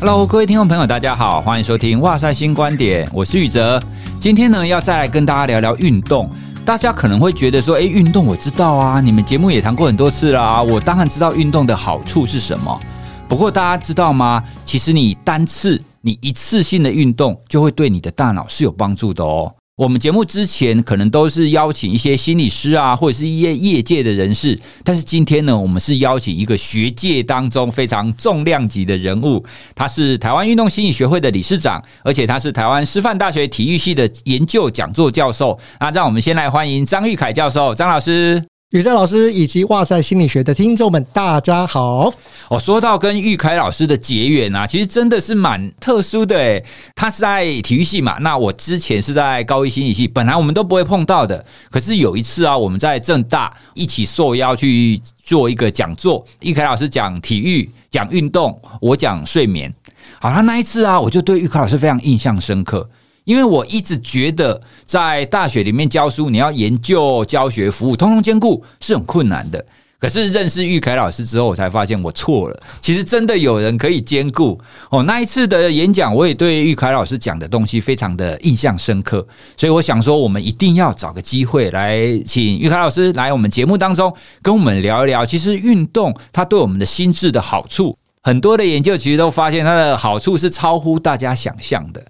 Hello，各位听众朋友，大家好，欢迎收听《哇塞新观点》，我是宇哲。今天呢，要再来跟大家聊聊运动。大家可能会觉得说，诶，运动我知道啊，你们节目也谈过很多次啦，我当然知道运动的好处是什么。不过大家知道吗？其实你单次、你一次性的运动，就会对你的大脑是有帮助的哦。我们节目之前可能都是邀请一些心理师啊，或者是一些业界的人士，但是今天呢，我们是邀请一个学界当中非常重量级的人物，他是台湾运动心理学会的理事长，而且他是台湾师范大学体育系的研究讲座教授。那让我们先来欢迎张玉凯教授，张老师。宇哲老师以及哇塞心理学的听众们，大家好。我说到跟玉凯老师的结缘啊，其实真的是蛮特殊的诶。他是在体育系嘛，那我之前是在高一心理系，本来我们都不会碰到的。可是有一次啊，我们在正大一起受邀去做一个讲座，玉凯老师讲体育、讲运动，我讲睡眠。好，那那一次啊，我就对玉凯老师非常印象深刻。因为我一直觉得，在大学里面教书，你要研究、教学、服务，通通兼顾是很困难的。可是认识玉凯老师之后，我才发现我错了。其实真的有人可以兼顾哦。那一次的演讲，我也对玉凯老师讲的东西非常的印象深刻。所以我想说，我们一定要找个机会来请玉凯老师来我们节目当中跟我们聊一聊。其实运动它对我们的心智的好处，很多的研究其实都发现它的好处是超乎大家想象的。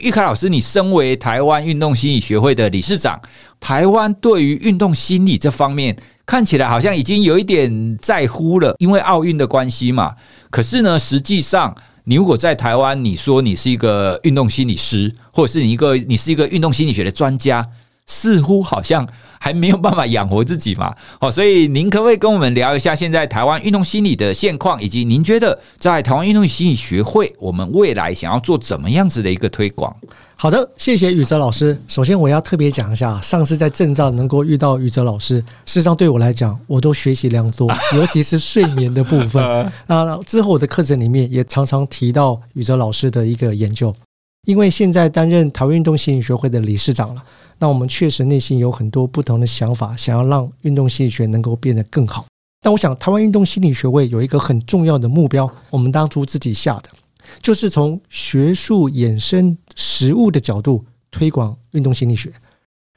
玉凯老师，你身为台湾运动心理学会的理事长，台湾对于运动心理这方面看起来好像已经有一点在乎了，因为奥运的关系嘛。可是呢，实际上，你如果在台湾，你说你是一个运动心理师，或者是你一个你是一个运动心理学的专家。似乎好像还没有办法养活自己嘛，哦，所以您可不可以跟我们聊一下现在台湾运动心理的现况，以及您觉得在台湾运动心理学会，我们未来想要做怎么样子的一个推广？好的，谢谢宇哲老师。首先我要特别讲一下，上次在证照能够遇到宇哲老师，事实上对我来讲，我都学习良多，尤其是睡眠的部分。那，之后我的课程里面也常常提到宇哲老师的一个研究，因为现在担任台湾运动心理学会的理事长了。那我们确实内心有很多不同的想法，想要让运动心理学能够变得更好。但我想，台湾运动心理学会有一个很重要的目标，我们当初自己下的，就是从学术衍生实务的角度推广运动心理学，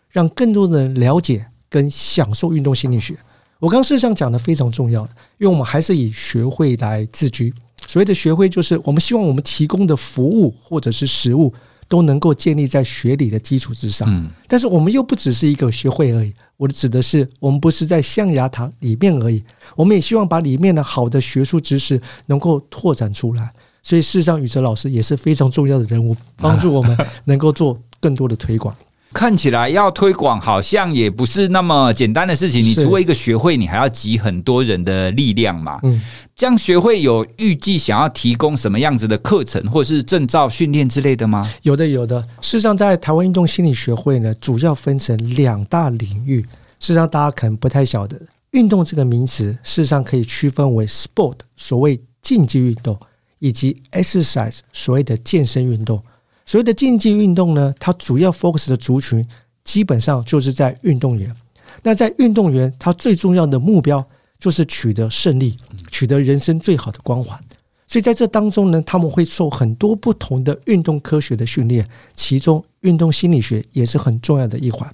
让更多的人了解跟享受运动心理学。我刚事实上讲的非常重要，因为我们还是以学会来自居。所谓的学会，就是我们希望我们提供的服务或者是实物。都能够建立在学理的基础之上，嗯，但是我们又不只是一个学会而已。我的指的是，我们不是在象牙塔里面而已，我们也希望把里面的好的学术知识能够拓展出来。所以，事实上，宇哲老师也是非常重要的人物，帮助我们能够做更多的推广。看起来要推广好像也不是那么简单的事情。你除了一个学会，你还要集很多人的力量嘛。嗯，这样学会有预计想要提供什么样子的课程，或者是证照训练之类的吗？有的，有的。事实上，在台湾运动心理学会呢，主要分成两大领域。事实上，大家可能不太晓得，运动这个名词，事实上可以区分为 sport，所谓竞技运动，以及 exercise，所谓的健身运动。所谓的竞技运动呢，它主要 focus 的族群基本上就是在运动员。那在运动员，他最重要的目标就是取得胜利，取得人生最好的光环。所以在这当中呢，他们会受很多不同的运动科学的训练，其中运动心理学也是很重要的一环。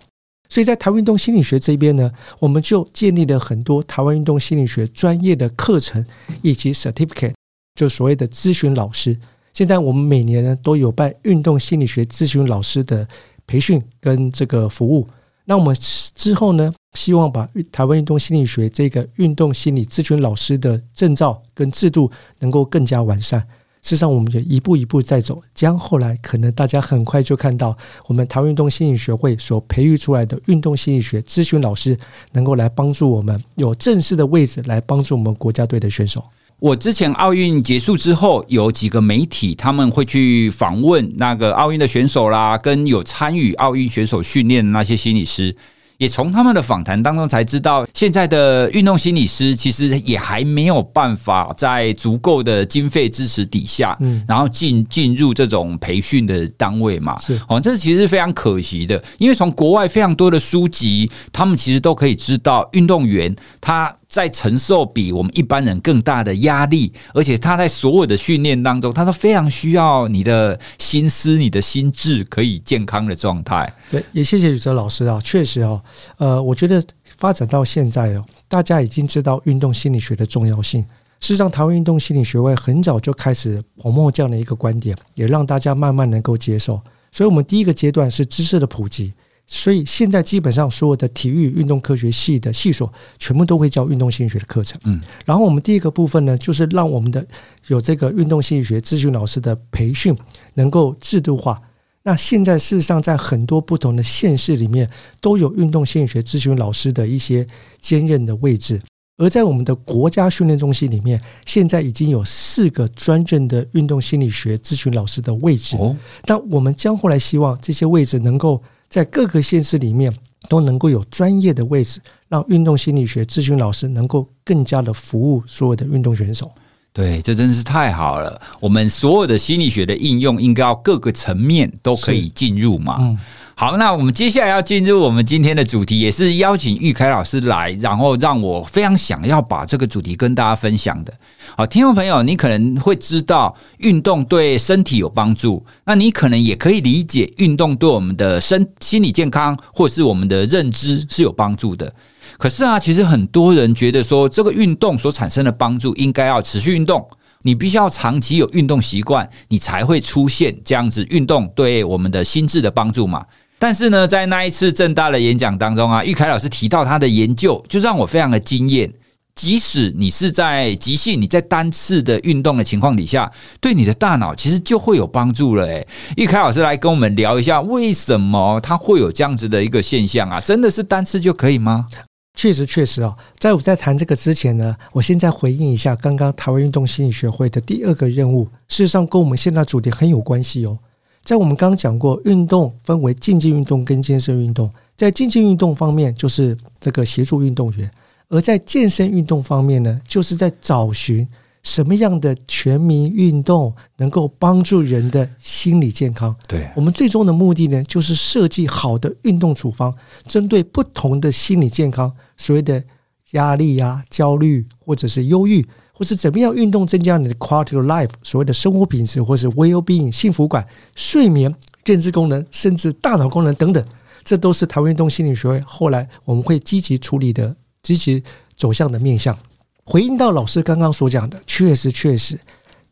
所以在台湾运动心理学这边呢，我们就建立了很多台湾运动心理学专业的课程以及 certificate，就所谓的咨询老师。现在我们每年呢都有办运动心理学咨询老师的培训跟这个服务。那我们之后呢，希望把台湾运动心理学这个运动心理咨询老师的证照跟制度能够更加完善。事实上，我们就一步一步在走，将后来可能大家很快就看到我们台湾运动心理学会所培育出来的运动心理学咨询老师，能够来帮助我们有正式的位置来帮助我们国家队的选手。我之前奥运结束之后，有几个媒体他们会去访问那个奥运的选手啦，跟有参与奥运选手训练的那些心理师。也从他们的访谈当中才知道，现在的运动心理师其实也还没有办法在足够的经费支持底下，嗯，然后进进入这种培训的单位嘛，是哦，这其实是非常可惜的，因为从国外非常多的书籍，他们其实都可以知道，运动员他在承受比我们一般人更大的压力，而且他在所有的训练当中，他都非常需要你的心思、你的心智可以健康的状态。对，也谢谢宇哲老师啊，确实哦，呃，我觉得发展到现在哦，大家已经知道运动心理学的重要性。事实上，台湾运动心理学会很早就开始捧墨这样的一个观点，也让大家慢慢能够接受。所以，我们第一个阶段是知识的普及。所以现在基本上所有的体育运动科学系的系所，全部都会教运动心理学的课程。嗯，然后我们第一个部分呢，就是让我们的有这个运动心理学咨询老师的培训能够制度化。那现在事实上在很多不同的县市里面，都有运动心理学咨询老师的一些兼任的位置。而在我们的国家训练中心里面，现在已经有四个专任的运动心理学咨询老师的位置。哦，但我们将后来希望这些位置能够。在各个县市里面都能够有专业的位置，让运动心理学咨询老师能够更加的服务所有的运动选手。对，这真是太好了。我们所有的心理学的应用，应该要各个层面都可以进入嘛。嗯。好，那我们接下来要进入我们今天的主题，也是邀请玉凯老师来，然后让我非常想要把这个主题跟大家分享的。好，听众朋友，你可能会知道运动对身体有帮助，那你可能也可以理解运动对我们的身心理健康或是我们的认知是有帮助的。可是啊，其实很多人觉得说，这个运动所产生的帮助应该要持续运动，你必须要长期有运动习惯，你才会出现这样子运动对我们的心智的帮助嘛。但是呢，在那一次正大的演讲当中啊，玉凯老师提到他的研究，就让我非常的惊艳。即使你是在即兴，你在单次的运动的情况底下，对你的大脑其实就会有帮助了。诶，玉凯老师来跟我们聊一下，为什么他会有这样子的一个现象啊？真的是单次就可以吗？确实，确实啊。在我在谈这个之前呢，我现在回应一下刚刚台湾运动心理学会的第二个任务，事实上跟我们现在主题很有关系哦。在我们刚刚讲过，运动分为竞技运动跟健身运动。在竞技运动方面，就是这个协助运动员；而在健身运动方面呢，就是在找寻什么样的全民运动能够帮助人的心理健康。对，我们最终的目的呢，就是设计好的运动处方，针对不同的心理健康，所谓的压力啊、焦虑或者是忧郁。或是怎么样运动增加你的 quality of life，所谓的生活品质，或是 well-being 幸福感、睡眠、认知功能，甚至大脑功能等等，这都是台湾运动心理学会后来我们会积极处理的、积极走向的面向。回应到老师刚刚所讲的，确实确实，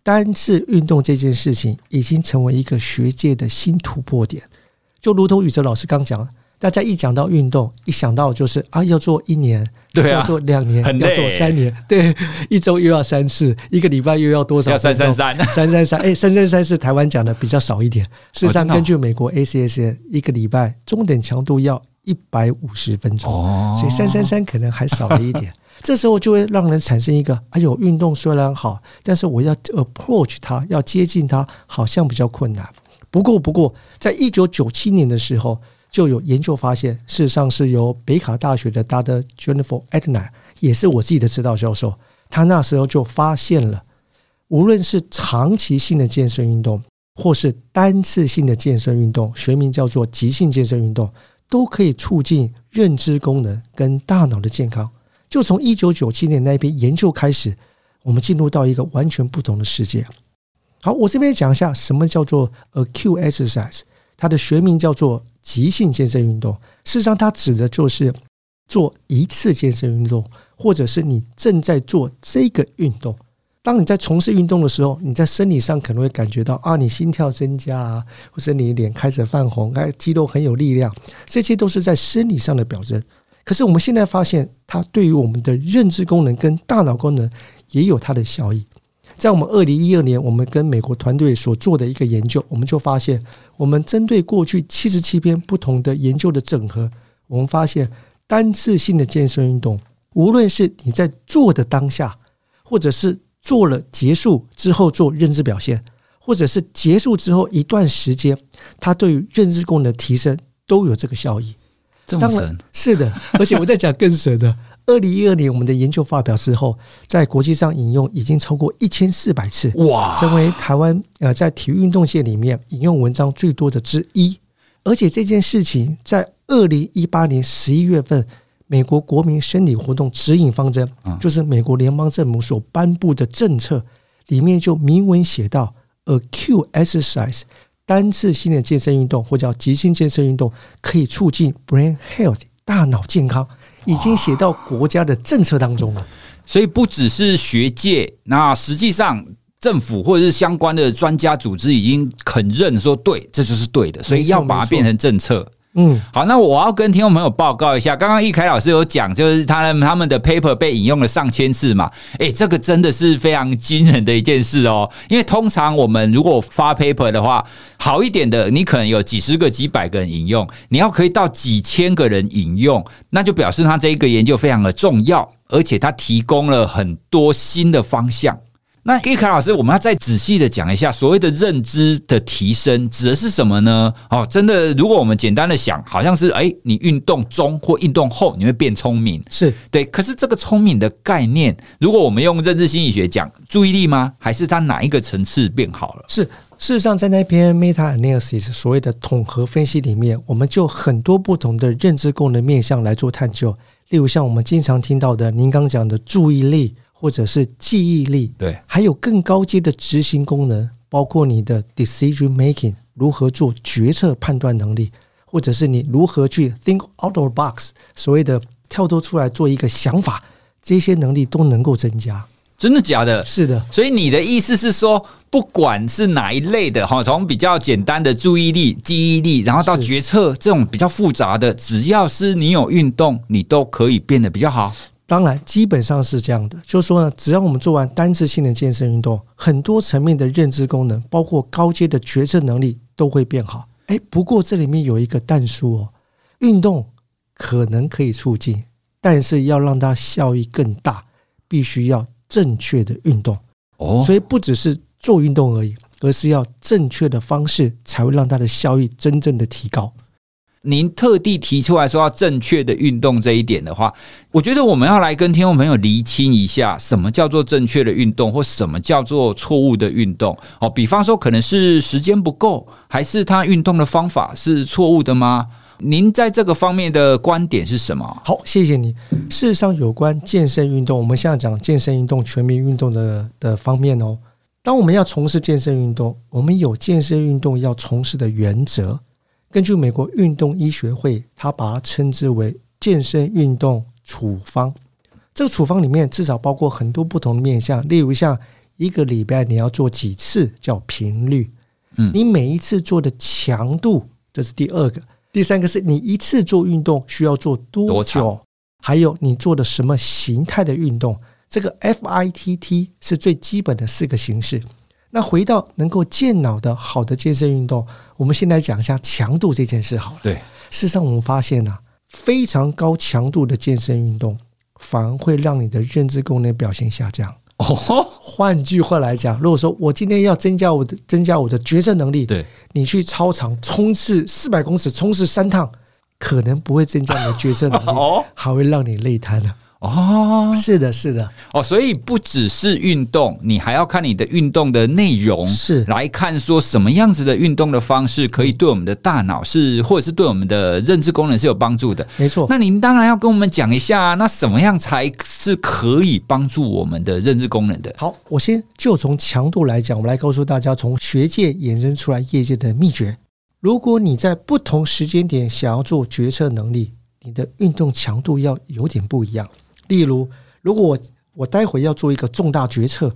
单次运动这件事情已经成为一个学界的新突破点，就如同宇哲老师刚讲。大家一讲到运动，一想到就是啊，要做一年，对啊，要做两年，很要做三年，对，一周又要三次，一个礼拜又要多少？要三三三，三三三。哎，三三三是台湾讲的比较少一点。事实上，根据美国 ACSN，一个礼拜中等强度要一百五十分钟，哦，所以三三三可能还少了一点。这时候就会让人产生一个：哎呦，运动虽然好，但是我要 approach 它，要接近它，好像比较困难。不过，不过，在一九九七年的时候。就有研究发现，事实上是由北卡大学的 Dr. Jennifer Etnier，也是我自己的指导教授，他那时候就发现了，无论是长期性的健身运动，或是单次性的健身运动，学名叫做急性健身运动，都可以促进认知功能跟大脑的健康。就从一九九七年那一篇研究开始，我们进入到一个完全不同的世界。好，我这边讲一下什么叫做 acute exercise，它的学名叫做。急性健身运动，事实上它指的就是做一次健身运动，或者是你正在做这个运动。当你在从事运动的时候，你在生理上可能会感觉到啊，你心跳增加啊，或者你脸开始泛红，哎，肌肉很有力量，这些都是在生理上的表征。可是我们现在发现，它对于我们的认知功能跟大脑功能也有它的效益。在我们二零一二年，我们跟美国团队所做的一个研究，我们就发现，我们针对过去七十七篇不同的研究的整合，我们发现单次性的健身运动，无论是你在做的当下，或者是做了结束之后做认知表现，或者是结束之后一段时间，它对于认知功能的提升都有这个效益。这么神？是的，而且我在讲更神的。二零一二年，我们的研究发表之后，在国际上引用已经超过一千四百次，哇，成为台湾呃在体育运动界里面引用文章最多的之一。而且这件事情在二零一八年十一月份美国国民生理活动指引方针，就是美国联邦政府所颁布的政策，里面就明文写到，acute exercise 单次性的健身运动或叫急性健身运动，可以促进 brain health 大脑健康，已经写到国家的政策当中了。所以不只是学界，那实际上政府或者是相关的专家组织已经肯认说，对，这就是对的，所以要把它变成政策。嗯，好，那我要跟听众朋友报告一下，刚刚易凯老师有讲，就是他们他们的 paper 被引用了上千次嘛，诶，这个真的是非常惊人的一件事哦。因为通常我们如果发 paper 的话，好一点的，你可能有几十个、几百个人引用，你要可以到几千个人引用，那就表示他这一个研究非常的重要，而且他提供了很多新的方向。那易凯老师，我们要再仔细的讲一下，所谓的认知的提升指的是什么呢？哦，真的，如果我们简单的想，好像是哎，你运动中或运动后你会变聪明，是对。可是这个聪明的概念，如果我们用认知心理学讲，注意力吗？还是它哪一个层次变好了？是，事实上，在那篇 meta analysis 所谓的统合分析里面，我们就很多不同的认知功能面向来做探究，例如像我们经常听到的，您刚讲的注意力。或者是记忆力，对，还有更高阶的执行功能，包括你的 decision making，如何做决策判断能力，或者是你如何去 think out of the box，所谓的跳脱出来做一个想法，这些能力都能够增加。真的假的？是的。所以你的意思是说，不管是哪一类的哈，从比较简单的注意力、记忆力，然后到决策这种比较复杂的，只要是你有运动，你都可以变得比较好。当然，基本上是这样的，就是说呢，只要我们做完单次性的健身运动，很多层面的认知功能，包括高阶的决策能力都会变好。哎，不过这里面有一个但书哦，运动可能可以促进，但是要让它效益更大，必须要正确的运动哦。所以不只是做运动而已，而是要正确的方式，才会让它的效益真正的提高。您特地提出来说要正确的运动这一点的话，我觉得我们要来跟听众朋友厘清一下，什么叫做正确的运动，或什么叫做错误的运动。哦，比方说可能是时间不够，还是他运动的方法是错误的吗？您在这个方面的观点是什么？好，谢谢你。事实上，有关健身运动，我们现在讲健身运动、全民运动的的方面哦。当我们要从事健身运动，我们有健身运动要从事的原则。根据美国运动医学会，他把它称之为健身运动处方。这个处方里面至少包括很多不同的面向，例如像一个礼拜你要做几次，叫频率。嗯，你每一次做的强度，这是第二个。第三个是你一次做运动需要做多久，还有你做的什么形态的运动。这个 FITT 是最基本的四个形式。那回到能够健脑的好的健身运动，我们先来讲一下强度这件事好了。对，事实上我们发现啊，非常高强度的健身运动反而会让你的认知功能表现下降。哦，换句话来讲，如果说我今天要增加我的增加我的决策能力，对，你去操场冲刺四百公尺，冲刺三趟，可能不会增加你的决策能力，还会让你累瘫了。哦，是的，是的，哦，所以不只是运动，你还要看你的运动的内容，是来看说什么样子的运动的方式可以对我们的大脑是，或者是对我们的认知功能是有帮助的。没错，那您当然要跟我们讲一下，那什么样才是可以帮助我们的认知功能的？好，我先就从强度来讲，我来告诉大家，从学界衍生出来业界的秘诀。如果你在不同时间点想要做决策能力，你的运动强度要有点不一样。例如，如果我我待会要做一个重大决策，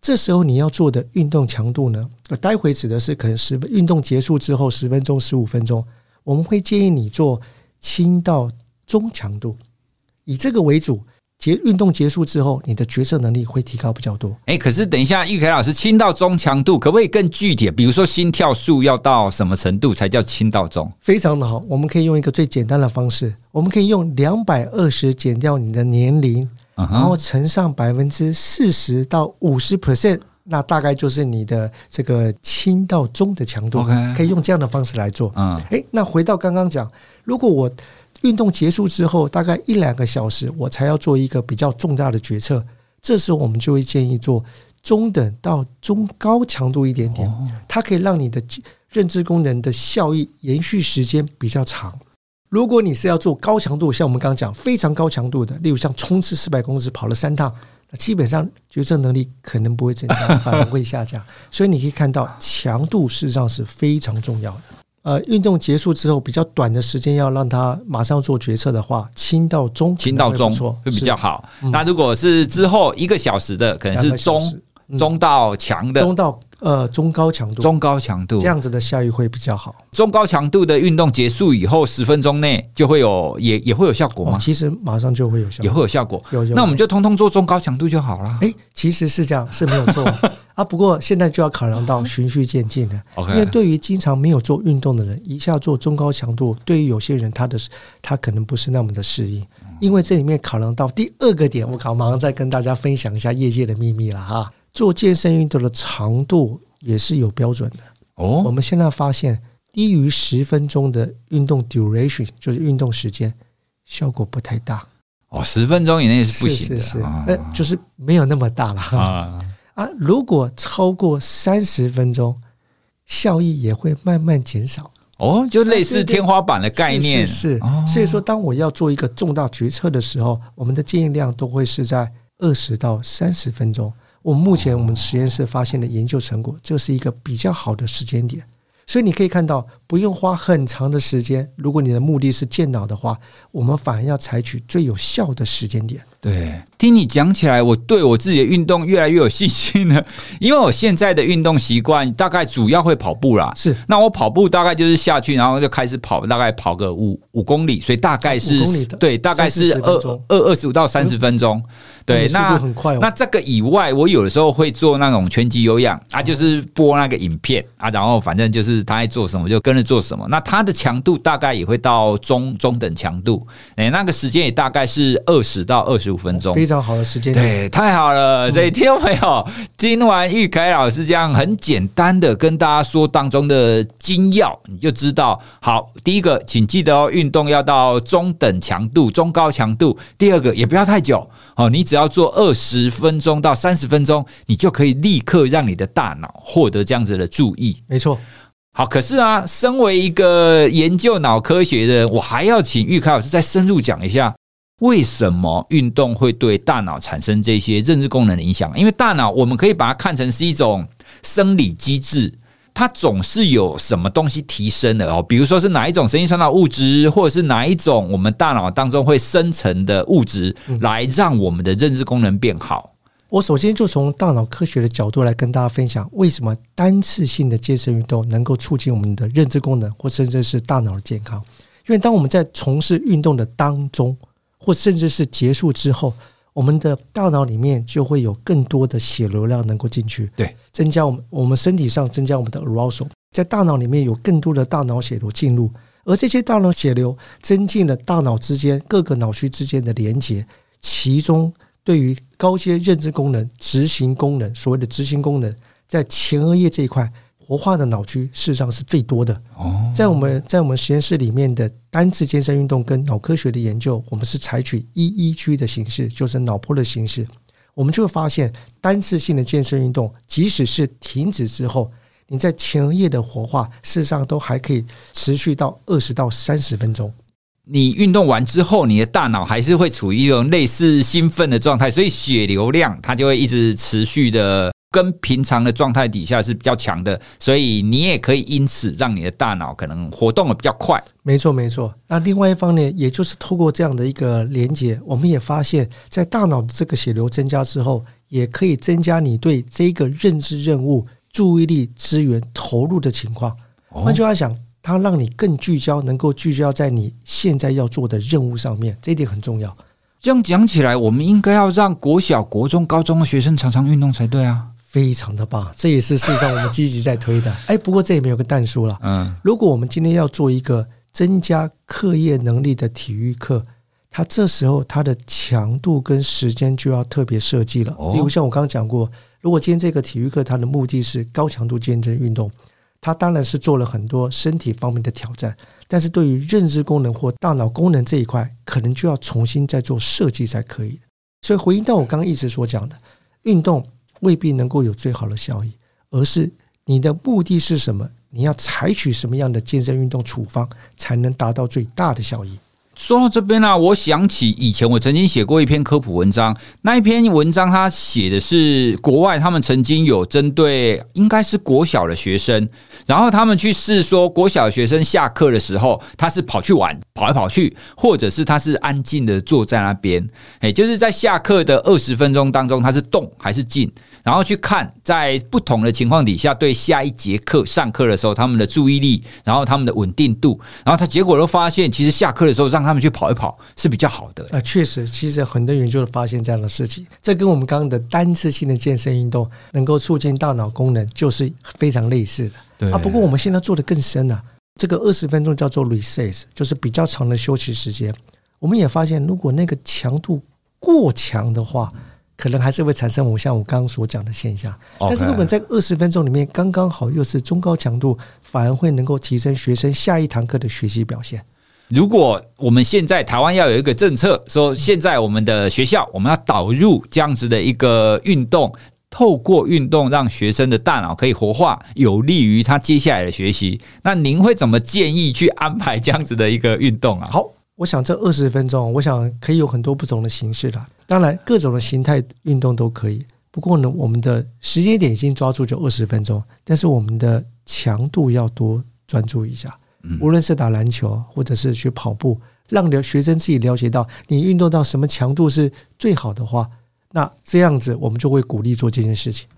这时候你要做的运动强度呢？呃待会指的是可能十分运动结束之后十分钟、十五分钟，我们会建议你做轻到中强度，以这个为主。结运动结束之后，你的决策能力会提高比较多。哎，可是等一下，玉凯老师，轻到中强度可不可以更具体？比如说心跳数要到什么程度才叫轻到中？非常的好，我们可以用一个最简单的方式，我们可以用两百二十减掉你的年龄，然后乘上百分之四十到五十 percent，那大概就是你的这个轻到中的强度。Okay. 可以用这样的方式来做。嗯，哎，那回到刚刚讲，如果我运动结束之后，大概一两个小时，我才要做一个比较重大的决策。这时候，我们就会建议做中等到中高强度一点点，它可以让你的认知功能的效益延续时间比较长。如果你是要做高强度，像我们刚刚讲非常高强度的，例如像冲刺四百公尺跑了三趟，那基本上决策能力可能不会增加，反而会下降。所以你可以看到，强度事实上是非常重要的。呃，运动结束之后比较短的时间要让他马上做决策的话，轻到中，轻到中会比较好。那如果是之后一个小时的，可能是中，中到强的，中到。呃，中高强度，中高强度这样子的效益会比较好。中高强度的运动结束以后，十分钟内就会有，也也会有效果吗？哦，其实马上就会有效果，也会有效果。有，那我们就通通做中高强度就好了。哎，其实是这样，是没有错 啊。不过现在就要考量到循序渐进的。因为对于经常没有做运动的人，一下做中高强度，对于有些人他的他可能不是那么的适应。因为这里面考量到第二个点，我靠马上再跟大家分享一下业界的秘密了哈。做健身运动的长度也是有标准的哦。我们现在发现，低于十分钟的运动 duration 就是运动时间，效果不太大哦。十分钟以内是不行的，是是是，呃，就是没有那么大了啊啊！如果超过三十分钟，效益也会慢慢减少哦，就类似天花板的概念是。所以说，当我要做一个重大决策的时候，我们的建议量都会是在二十到三十分钟。我们目前我们实验室发现的研究成果，这是一个比较好的时间点。所以你可以看到，不用花很长的时间。如果你的目的是健脑的话，我们反而要采取最有效的时间点。对，听你讲起来，我对我自己的运动越来越有信心了。因为我现在的运动习惯大概主要会跑步啦。是，那我跑步大概就是下去，然后就开始跑，大概跑个五五公里，所以大概是对，大概是二二二十五到三十分钟。对，那很快。那这个以外，我有的时候会做那种拳击有氧啊，就是播那个影片啊，然后反正就是他在做什么就跟着做什么。那它的强度大概也会到中中等强度，哎，那个时间也大概是二十到二十五分钟，非常好的时间。对，太好了。所以听众朋友，听完玉凯老师这样很简单的跟大家说当中的精要，你就知道。好，第一个，请记得哦，运动要到中等强度、中高强度。第二个，也不要太久哦，你。只要做二十分钟到三十分钟，你就可以立刻让你的大脑获得这样子的注意。没错。好，可是啊，身为一个研究脑科学的人，我还要请玉凯老师再深入讲一下，为什么运动会对大脑产生这些认知功能的影响？因为大脑，我们可以把它看成是一种生理机制。它总是有什么东西提升的哦，比如说是哪一种神经传导物质，或者是哪一种我们大脑当中会生成的物质，来让我们的认知功能变好。我首先就从大脑科学的角度来跟大家分享，为什么单次性的健身运动能够促进我们的认知功能，或甚至是大脑的健康。因为当我们在从事运动的当中，或甚至是结束之后。我们的大脑里面就会有更多的血流量能够进去，对，增加我们我们身体上增加我们的 arousal，在大脑里面有更多的大脑血流进入，而这些大脑血流增进了大脑之间各个脑区之间的连接，其中对于高阶认知功能、执行功能，所谓的执行功能，在前额叶这一块。活化的脑区事实上是最多的。在我们在我们实验室里面的单次健身运动跟脑科学的研究，我们是采取 EEG 的形式，就是脑波的形式。我们就会发现，单次性的健身运动，即使是停止之后，你在前额叶的活化，事实上都还可以持续到二十到三十分钟。你运动完之后，你的大脑还是会处于一种类似兴奋的状态，所以血流量它就会一直持续的。跟平常的状态底下是比较强的，所以你也可以因此让你的大脑可能活动的比较快。没错，没错。那另外一方面，也就是透过这样的一个连接，我们也发现，在大脑的这个血流增加之后，也可以增加你对这个认知任务注意力资源投入的情况。换句话讲，它让你更聚焦，能够聚焦在你现在要做的任务上面，这一点很重要。这样讲起来，我们应该要让国小、国中、高中的学生常常运动才对啊。非常的棒，这也是事实上我们积极在推的。哎，不过这里面有个但书了。嗯，如果我们今天要做一个增加课业能力的体育课，它这时候它的强度跟时间就要特别设计了。例如像我刚刚讲过，如果今天这个体育课它的目的是高强度健身运动，它当然是做了很多身体方面的挑战，但是对于认知功能或大脑功能这一块，可能就要重新再做设计才可以。所以回应到我刚刚一直所讲的运动。未必能够有最好的效益，而是你的目的是什么？你要采取什么样的健身运动处方，才能达到最大的效益。说到这边呢、我想起以前我曾经写过一篇科普文章，那一篇文章他写的是国外他们曾经有针对应该是国小的学生，然后他们去试说国小学生下课的时候，他是跑去玩，跑来跑去，或者是他是安静的坐在那边，诶，就是在下课的二十分钟当中，他是动还是静？然后去看，在不同的情况底下，对下一节课上课的时候，他们的注意力，然后他们的稳定度，然后他结果都发现，其实下课的时候让他们去跑一跑是比较好的。啊，确实，其实很多研究都发现这样的事情，这跟我们刚刚的单次性的健身运动能够促进大脑功能，就是非常类似的。对啊，不过我们现在做的更深了，这个二十分钟叫做 recess，就是比较长的休息时间。我们也发现，如果那个强度过强的话，可能还是会产生我像我刚刚所讲的现象，但是如果在二十分钟里面刚刚好又是中高强度，反而会能够提升学生下一堂课的学习表现。如果我们现在台湾要有一个政策，说现在我们的学校我们要导入这样子的一个运动，透过运动让学生的大脑可以活化，有利于他接下来的学习，那您会怎么建议去安排这样子的一个运动啊？好。我想这二十分钟，我想可以有很多不同的形式啦。当然，各种的形态运动都可以。不过呢，我们的时间点已经抓住就二十分钟，但是我们的强度要多专注一下。无论是打篮球，或者是去跑步，让留学生自己了解到你运动到什么强度是最好的话，那这样子我们就会鼓励做这件事情。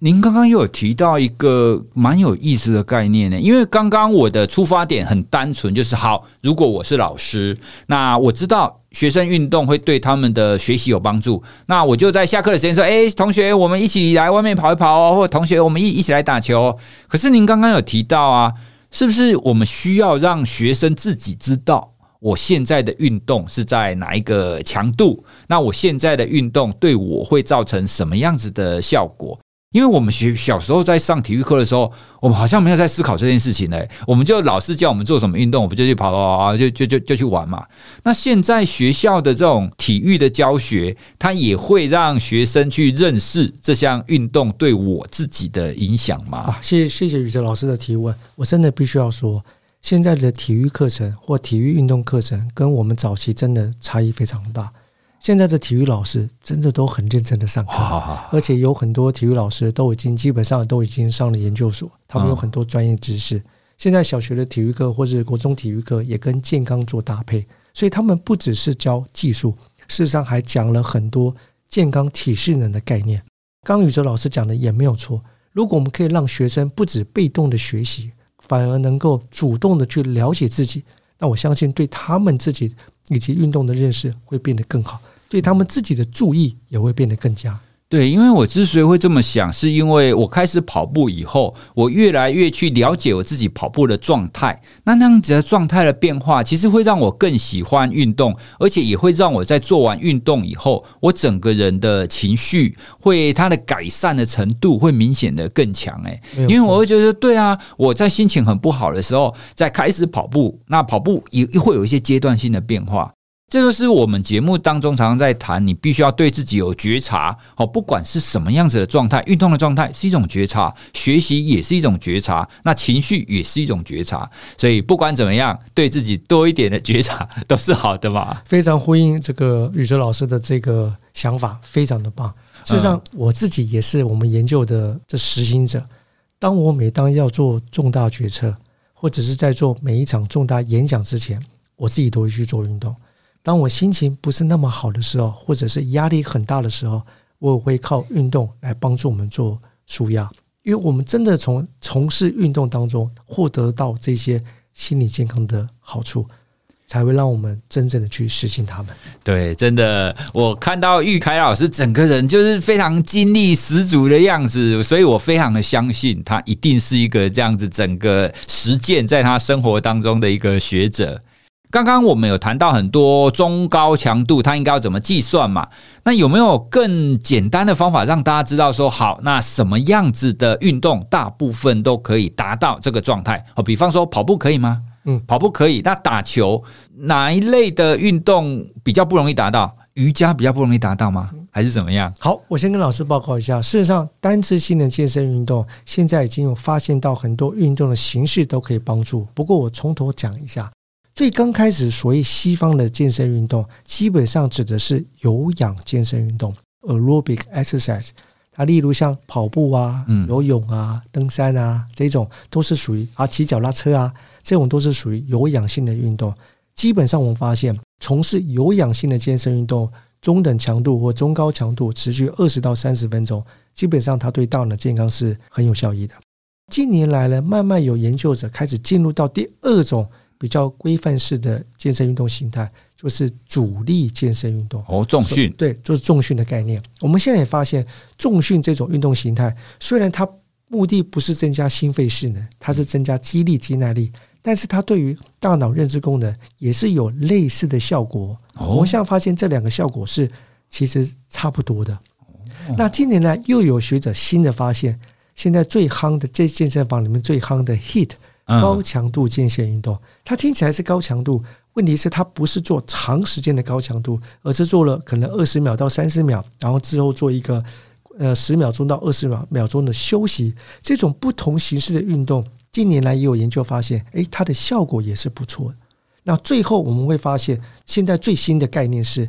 您刚刚又有提到一个蛮有意思的概念呢，因为刚刚我的出发点很单纯，就是好，如果我是老师，那我知道学生运动会对他们的学习有帮助，那我就在下课的时间说，诶，同学，我们一起来外面跑一跑哦，或者同学，我们一一起来打球。可是您刚刚有提到啊，是不是我们需要让学生自己知道我现在的运动是在哪一个强度？那我现在的运动对我会造成什么样子的效果？因为我们学小时候在上体育课的时候，我们好像没有在思考这件事情呢。我们就老师叫我们做什么运动，我们就去跑跑跑，就就就就去玩嘛。那现在学校的这种体育的教学，它也会让学生去认识这项运动对我自己的影响吗？啊，谢谢谢谢宇哲老师的提问。我真的必须要说，现在的体育课程或体育运动课程跟我们早期真的差异非常大。现在的体育老师真的都很认真的上课，而且有很多体育老师都已经基本上都已经上了研究所，他们有很多专业知识。现在小学的体育课或者国中体育课也跟健康做搭配，所以他们不只是教技术，事实上还讲了很多健康体适能的概念。刚宇哲老师讲的也没有错，如果我们可以让学生不止被动的学习，反而能够主动的去了解自己，那我相信对他们自己。以及运动的认识会变得更好，对他们自己的注意也会变得更加。对，因为我之所以会这么想，是因为我开始跑步以后，我越来越去了解我自己跑步的状态。那那样子的状态的变化，其实会让我更喜欢运动，而且也会让我在做完运动以后，我整个人的情绪会它的改善的程度会明显的更强。诶，因为我会觉得，对啊，我在心情很不好的时候，在开始跑步，那跑步也会有一些阶段性的变化。这就是我们节目当中常常在谈，你必须要对自己有觉察。哦，不管是什么样子的状态，运动的状态是一种觉察，学习也是一种觉察，那情绪也是一种觉察。所以不管怎么样，对自己多一点的觉察 都是好的嘛。非常呼应这个宇哲老师的这个想法，非常的棒。事实上，我自己也是我们研究的这实行者。当我每当要做重大决策，或者是在做每一场重大演讲之前，我自己都会去做运动。当我心情不是那么好的时候，或者是压力很大的时候，我也会靠运动来帮助我们做舒压，因为我们真的从从事运动当中获得到这些心理健康的好处，才会让我们真正的去实行他们。对，真的，我看到玉凯老师整个人就是非常精力十足的样子，所以我非常的相信他一定是一个这样子整个实践在他生活当中的一个学者。刚刚我们有谈到很多中高强度，它应该要怎么计算嘛？那有没有更简单的方法让大家知道说，好，那什么样子的运动大部分都可以达到这个状态？哦，比方说跑步可以吗？嗯，跑步可以。那打球哪一类的运动比较不容易达到？瑜伽比较不容易达到吗？还是怎么样？好，我先跟老师报告一下。事实上，单次性的健身运动现在已经有发现到很多运动的形式都可以帮助。不过，我从头讲一下。最刚开始，所谓西方的健身运动，基本上指的是有氧健身运动 （aerobic exercise）。它例如像跑步啊、游泳啊、登山啊这种，都是属于啊骑脚拉车啊这种都是属于有氧性的运动。基本上，我们发现从事有氧性的健身运动，中等强度或中高强度，持续二十到三十分钟，基本上它对大脑的健康是很有效益的。近年来呢，慢慢有研究者开始进入到第二种。比较规范式的健身运动形态，就是主力健身运动哦，重训对，就是重训的概念。我们现在也发现，重训这种运动形态，虽然它目的不是增加心肺势能，它是增加肌力、肌耐力，但是它对于大脑认知功能也是有类似的效果。我们现在发现这两个效果是其实差不多的。那近年来又有学者新的发现，现在最夯的这健身房里面最夯的 HIIT。高强度间歇运动，它听起来是高强度，问题是它不是做长时间的高强度，而是做了可能二十秒到三十秒，然后之后做一个呃十秒钟到二十秒秒钟的休息。这种不同形式的运动，近年来也有研究发现，诶，它的效果也是不错的。那最后我们会发现，现在最新的概念是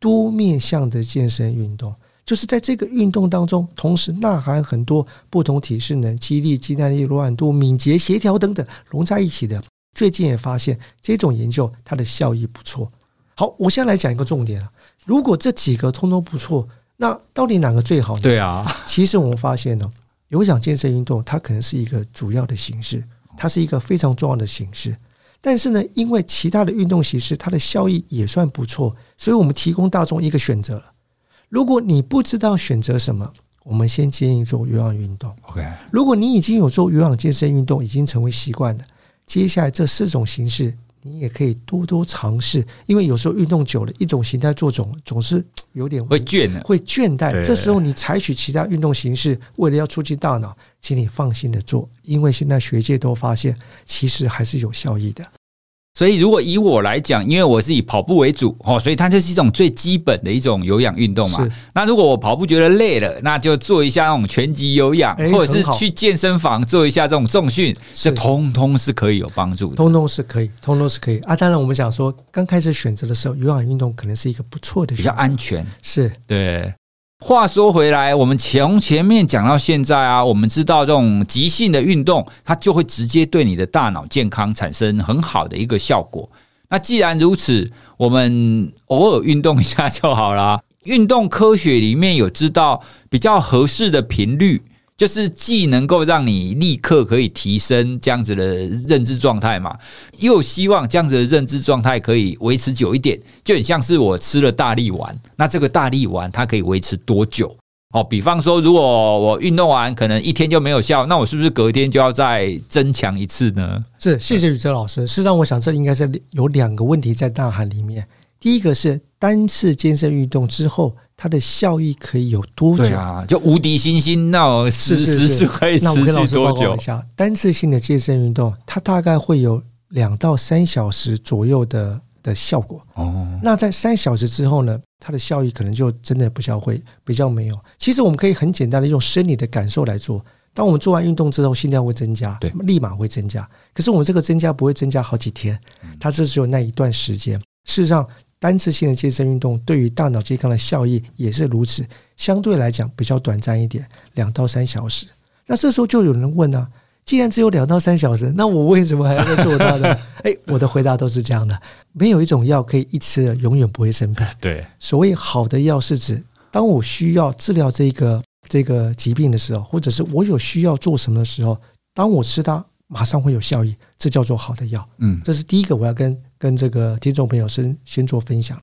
多面向的健身运动。就是在这个运动当中，同时呐喊很多不同体适能、肌力、肌耐力、柔软度、敏捷、协调等等融在一起的。最近也发现这种研究它的效益不错。好，我先来讲一个重点啊，如果这几个通通不错，那到底哪个最好呢？对啊，其实我们发现呢，有氧健身运动它可能是一个主要的形式，它是一个非常重要的形式。但是呢，因为其他的运动形式它的效益也算不错，所以我们提供大众一个选择了。如果你不知道选择什么，我们先建议做有氧运动。OK，如果你已经有做有氧健身运动，已经成为习惯了，接下来这四种形式你也可以多多尝试。因为有时候运动久了，一种形态做总总是有点会倦，会倦怠。这时候你采取其他运动形式，为了要促进大脑，请你放心的做，因为现在学界都发现，其实还是有效益的。所以，如果以我来讲，因为我是以跑步为主哦，所以它就是一种最基本的一种有氧运动嘛。那如果我跑步觉得累了，那就做一下那种拳击有氧，或者是去健身房做一下这种重训，这通通是可以有帮助的。通通是可以，通通是可以啊。当然，我们想说刚开始选择的时候，有氧运动可能是一个不错的选择，比较安全。是对。话说回来，我们从前面讲到现在啊，我们知道这种急性的运动，它就会直接对你的大脑健康产生很好的一个效果。那既然如此，我们偶尔运动一下就好啦。运动科学里面有知道比较合适的频率。就是既能够让你立刻可以提升这样子的认知状态嘛，又希望这样子的认知状态可以维持久一点，就很像是我吃了大力丸，那这个大力丸它可以维持多久？哦，比方说，如果我运动完可能一天就没有效，那我是不是隔天就要再增强一次呢？是，谢谢宇哲老师。事实上，我想这应该是有两个问题在大喊里面。第一个是单次健身运动之后，它的效益可以有多久？对啊，就无敌星星，那我时时是可以持续多久？单次性的健身运动，它大概会有两到三小时左右的的效果。哦，那在三小时之后呢，它的效益可能就真的比较会比较没有。其实我们可以很简单的用生理的感受来做。当我们做完运动之后，心跳会增加，对，立马会增加。可是我们这个增加不会增加好几天，它只有那一段时间。事实上，单次性的健身运动对于大脑健康的效益也是如此，相对来讲比较短暂一点，两到三小时。那这时候就有人问啊，既然只有两到三小时，那我为什么还要再做它呢？哎，我的回答都是这样的：没有一种药可以一吃了永远不会生病。对，所谓好的药是指，当我需要治疗这个这个疾病的时候，或者是我有需要做什么的时候，当我吃它，马上会有效益，这叫做好的药。嗯，这是第一个我要跟。跟这个听众朋友先先做分享。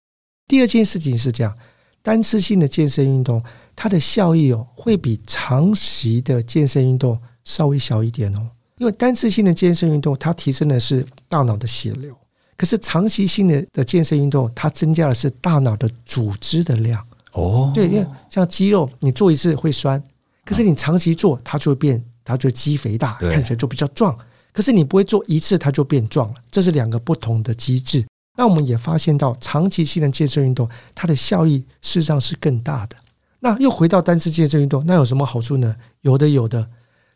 第二件事情是这样，单次性的健身运动，它的效益哦，会比长期的健身运动稍微小一点哦。因为单次性的健身运动，它提升的是大脑的血流，可是长期性的的健身运动，它增加的是大脑的组织的量。哦，对，因为像肌肉，你做一次会酸，可是你长期做，它就会变，它就肌肥大，看起来就比较壮。可是你不会做一次，它就变壮了，这是两个不同的机制。那我们也发现到，长期性的健身运动，它的效益事实上是更大的。那又回到单次健身运动，那有什么好处呢？有的，有的。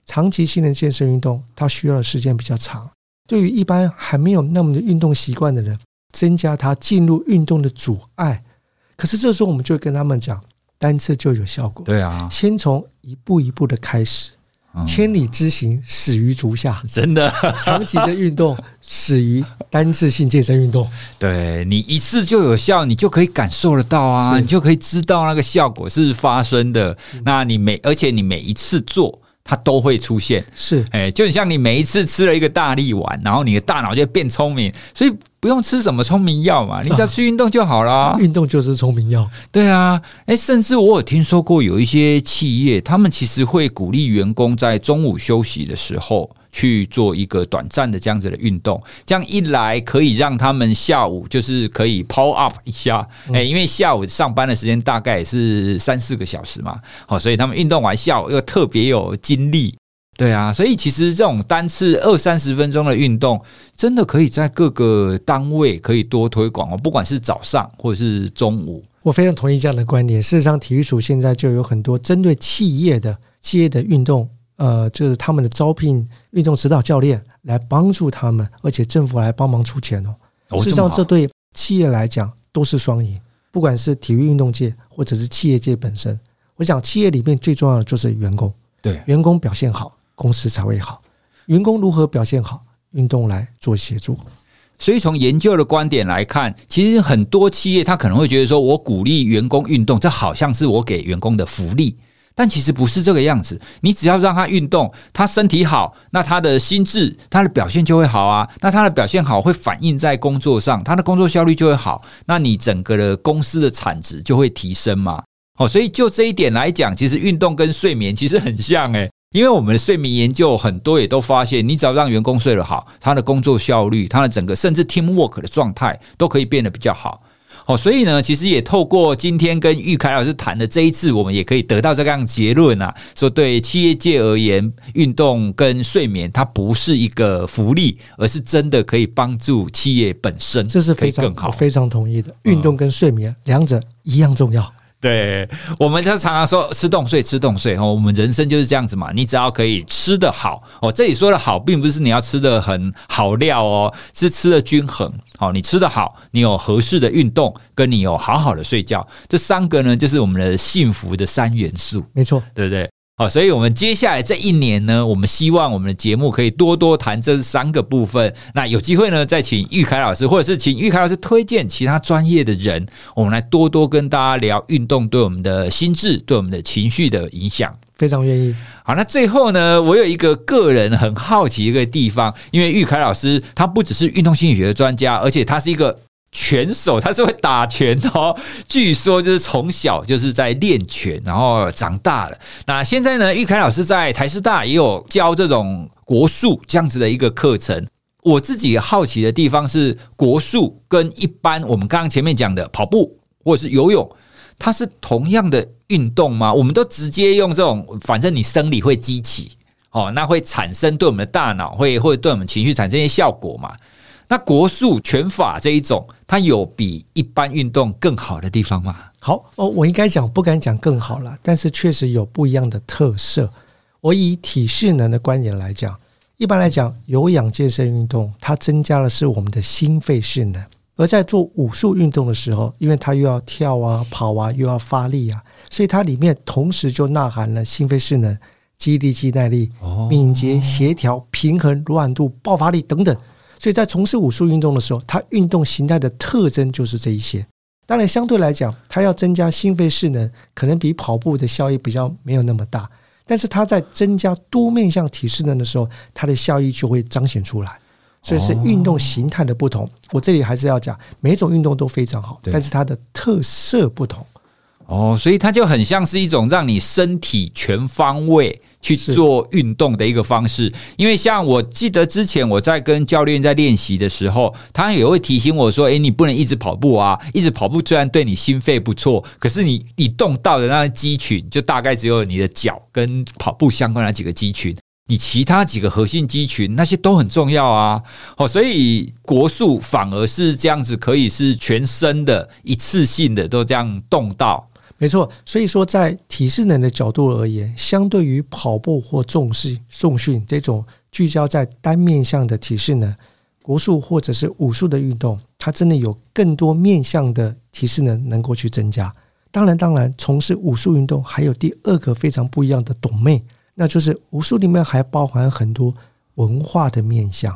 长期性的健身运动，它需要的时间比较长。对于一般还没有那么的运动习惯的人，增加他进入运动的阻碍。可是这时候，我们就会跟他们讲，单次就有效果。对啊，先从一步一步的开始。千里之行，始于足下。真的，长期的运动始于单次性健身运动。对，你一次就有效，你就可以感受得到啊，你就可以知道那个效果是发生的。那你每而且你每一次做。它都会出现，是，哎，就很像你每一次吃了一个大力丸，然后你的大脑就变聪明，所以不用吃什么聪明药嘛，你只要去运动就好了。啊，运动就是聪明药。对啊，哎，甚至我有听说过有一些企业，他们其实会鼓励员工在中午休息的时候。去做一个短暂的这样子的运动，这样一来可以让他们下午就是可以 power up 一下，哎，因为下午上班的时间大概也是三四个小时嘛，好，所以他们运动完下午又特别有精力，对啊，所以其实这种单次二三十分钟的运动，真的可以在各个单位可以多推广哦，不管是早上或者是中午，我非常同意这样的观点。事实上，体育署现在就有很多针对企业的企业的运动。呃，就是他们的招聘运动指导教练来帮助他们，而且政府来帮忙出钱哦。事实上，这对企业来讲都是双赢，不管是体育运动界或者是企业界本身。我想，企业里面最重要的就是员工，对，员工表现好，公司才会好。员工如何表现好，运动来做协助。所以，从研究的观点来看，其实很多企业他可能会觉得说，我鼓励员工运动，这好像是我给员工的福利。但其实不是这个样子，你只要让他运动，他身体好，那他的心智、他的表现就会好啊。那他的表现好，会反映在工作上，他的工作效率就会好。那你整个的公司的产值就会提升嘛。哦，所以就这一点来讲，其实运动跟睡眠其实很像诶，因为我们的睡眠研究很多也都发现，你只要让员工睡得好，他的工作效率、他的整个甚至 teamwork 的状态都可以变得比较好。哦，所以呢，其实也透过今天跟玉凯老师谈的这一次，我们也可以得到这样结论啊，说对企业界而言，运动跟睡眠它不是一个福利，而是真的可以帮助企业本身，这是非常更好，非常同意的。运动跟睡眠两者一样重要。对，我们就常常说吃动睡，吃动睡哦。我们人生就是这样子嘛，你只要可以吃得好哦。这里说的好，并不是你要吃的很好料哦，是吃的均衡。好，你吃得好，你有合适的运动，跟你有好好的睡觉，这三个呢，就是我们的幸福的三元素。没错，对不对？好，所以我们接下来这一年呢，我们希望我们的节目可以多多谈这三个部分。那有机会呢，再请玉凯老师，或者是请玉凯老师推荐其他专业的人，我们来多多跟大家聊运动对我们的心智、对我们的情绪的影响。非常愿意。好，那最后呢，我有一个个人很好奇一个地方，因为玉凯老师他不只是运动心理学的专家，而且他是一个。拳手，他是会打拳哦，据说就是从小就是在练拳，然后长大了。那现在呢，玉凯老师在台师大也有教这种国术这样子的一个课程。我自己好奇的地方是，国术跟一般我们刚刚前面讲的跑步或者是游泳，它是同样的运动吗？我们都直接用这种，反正你生理会激起哦，那会产生对我们的大脑会会对我们情绪产生一些效果嘛？那国术拳法这一种，它有比一般运动更好的地方吗？好哦，我应该讲不敢讲更好了，但是确实有不一样的特色。我以体适能的观点来讲，一般来讲，有氧健身运动它增加的是我们的心肺适能，而在做武术运动的时候，因为它又要跳啊、跑啊，又要发力啊，所以它里面同时就呐含了心肺适能、肌力、肌耐力、敏捷、协调、平衡、柔软度、爆发力等等。所以在从事武术运动的时候，它运动形态的特征就是这一些。当然，相对来讲，它要增加心肺势能，可能比跑步的效益比较没有那么大。但是它在增加多面向体适能的时候，它的效益就会彰显出来。所以是运动形态的不同。我这里还是要讲，每种运动都非常好，但是它的特色不同。哦，所以它就很像是一种让你身体全方位。去做运动的一个方式，因为像我记得之前我在跟教练在练习的时候，他也会提醒我说：“诶，你不能一直跑步啊，一直跑步虽然对你心肺不错，可是你你动到的那个肌群就大概只有你的脚跟跑步相关的几个肌群，你其他几个核心肌群那些都很重要啊。”哦，所以国术反而是这样子，可以是全身的一次性的都这样动到。没错，所以说在体适能的角度而言，相对于跑步或重视、重训这种聚焦在单面向的体适能，国术或者是武术的运动，它真的有更多面向的体适能能够去增加。当然，当然，从事武术运动还有第二个非常不一样的 domain，那就是武术里面还包含很多文化的面向，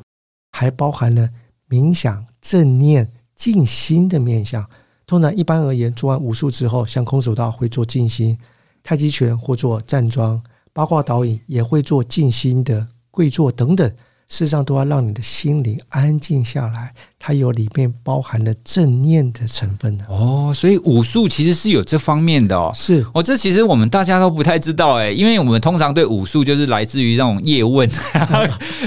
还包含了冥想、正念、静心的面向。通常一般而言，做完武术之后，像空手道会做静心，太极拳或做站桩，八卦导引也会做静心的跪坐等等。事实上，都要让你的心灵安静下来。它有里面包含了正念的成分的哦，所以武术其实是有这方面的哦。是哦，这其实我们大家都不太知道哎，因为我们通常对武术就是来自于那种 叶问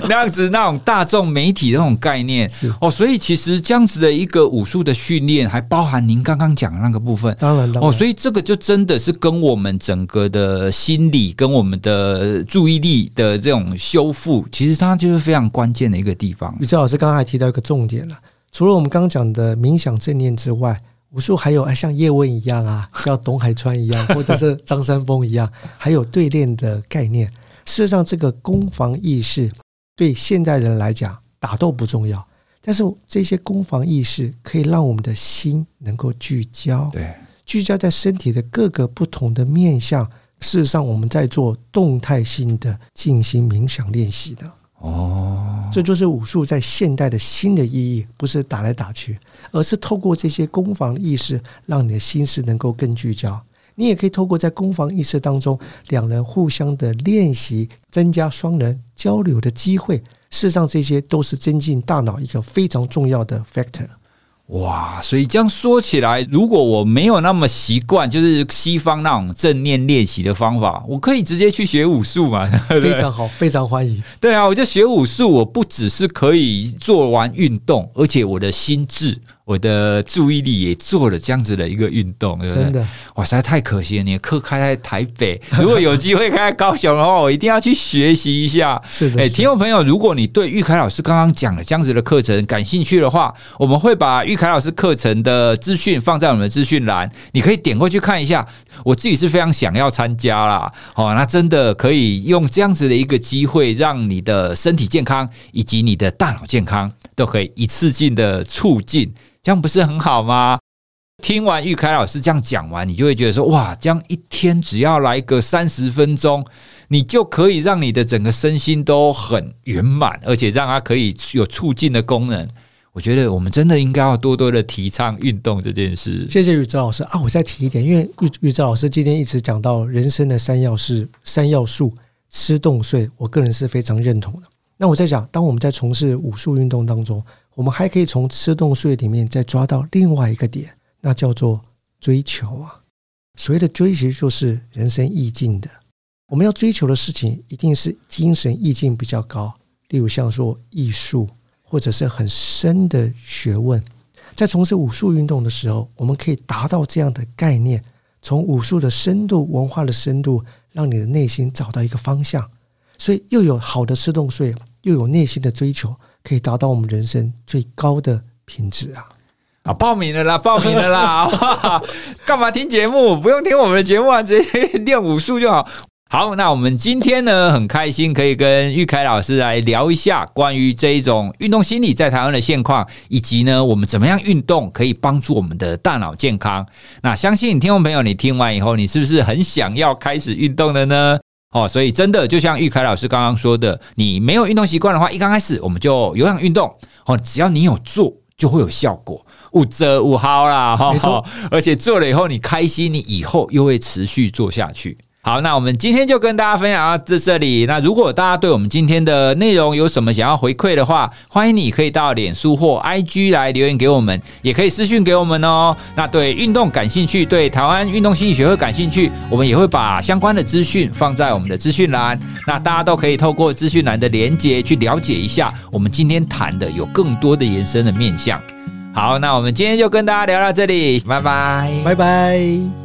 那样子那种大众媒体那种概念是哦，所以其实这样子的一个武术的训练，还包含您刚刚讲的那个部分。当然，当然哦，所以这个就真的是跟我们整个的心理跟我们的注意力的这种修复，其实它就是非常关键的一个地方。李志老师刚刚还提到一个重点了。除了我们刚刚讲的冥想正念之外，武术还有像叶问一样啊，像董海川一样，或者是张三丰一样，还有对练的概念。事实上，这个攻防意识对现代人来讲，打斗不重要，但是这些攻防意识可以让我们的心能够聚焦，对，聚焦在身体的各个不同的面向。事实上，我们在做动态性的静心冥想练习的。哦，这就是武术在现代的新的意义，不是打来打去，而是透过这些攻防意识，让你的心思能够更聚焦。你也可以透过在攻防意识当中，两人互相的练习，增加双人交流的机会。事实上，这些都是增进大脑一个非常重要的 factor。哇，所以这样说起来，如果我没有那么习惯，就是西方那种正念练习的方法，我可以直接去学武术嘛？非常好，非常欢迎。对啊，我就学武术，我不只是可以做完运动，而且我的心智。我的注意力也做了这样子的一个运动，对不对？真的，哇，实在太可惜了！你的课开在台北，如果有机会开在高雄的话，我一定要去学习一下。是的，哎，听众朋友，如果你对玉凯老师刚刚讲的这样子的课程感兴趣的话，我们会把玉凯老师课程的资讯放在我们的资讯栏，你可以点过去看一下。我自己是非常想要参加啦，哦，那真的可以用这样子的一个机会，让你的身体健康以及你的大脑健康都可以一次性的促进。这样不是很好吗？听完玉凯老师这样讲完，你就会觉得说：哇，这样一天只要来个三十分钟，你就可以让你的整个身心都很圆满，而且让它可以有促进的功能。我觉得我们真的应该要多多的提倡运动这件事。谢谢宇哲老师啊！我再提一点，因为宇宇哲老师今天一直讲到人生的三要事、三要素：吃、动、睡。我个人是非常认同的。那我在讲，当我们在从事武术运动当中。我们还可以从吃动睡里面再抓到另外一个点，那叫做追求啊。所谓的追求，就是人生意境的。我们要追求的事情，一定是精神意境比较高，例如像说艺术，或者是很深的学问。在从事武术运动的时候，我们可以达到这样的概念：从武术的深度、文化的深度，让你的内心找到一个方向。所以，又有好的吃动睡，又有内心的追求。可以达到我们人生最高的品质啊！啊，报名了啦，报名了啦！干嘛听节目？不用听我们的节目啊，直接练武术就好。好，那我们今天呢，很开心可以跟玉凯老师来聊一下关于这一种运动心理在台湾的现况，以及呢，我们怎么样运动可以帮助我们的大脑健康。那相信听众朋友，你听完以后，你是不是很想要开始运动的呢？哦，所以真的就像玉凯老师刚刚说的，你没有运动习惯的话，一刚开始我们就有氧运动。哦，只要你有做，就会有效果，无折无好啦。哈，而且做了以后你开心，你以后又会持续做下去。好，那我们今天就跟大家分享到这这里。那如果大家对我们今天的内容有什么想要回馈的话，欢迎你可以到脸书或 IG 来留言给我们，也可以私讯给我们哦。那对运动感兴趣，对台湾运动心理学会感兴趣，我们也会把相关的资讯放在我们的资讯栏。那大家都可以透过资讯栏的连接去了解一下我们今天谈的有更多的延伸的面向。好，那我们今天就跟大家聊到这里，拜拜，拜拜。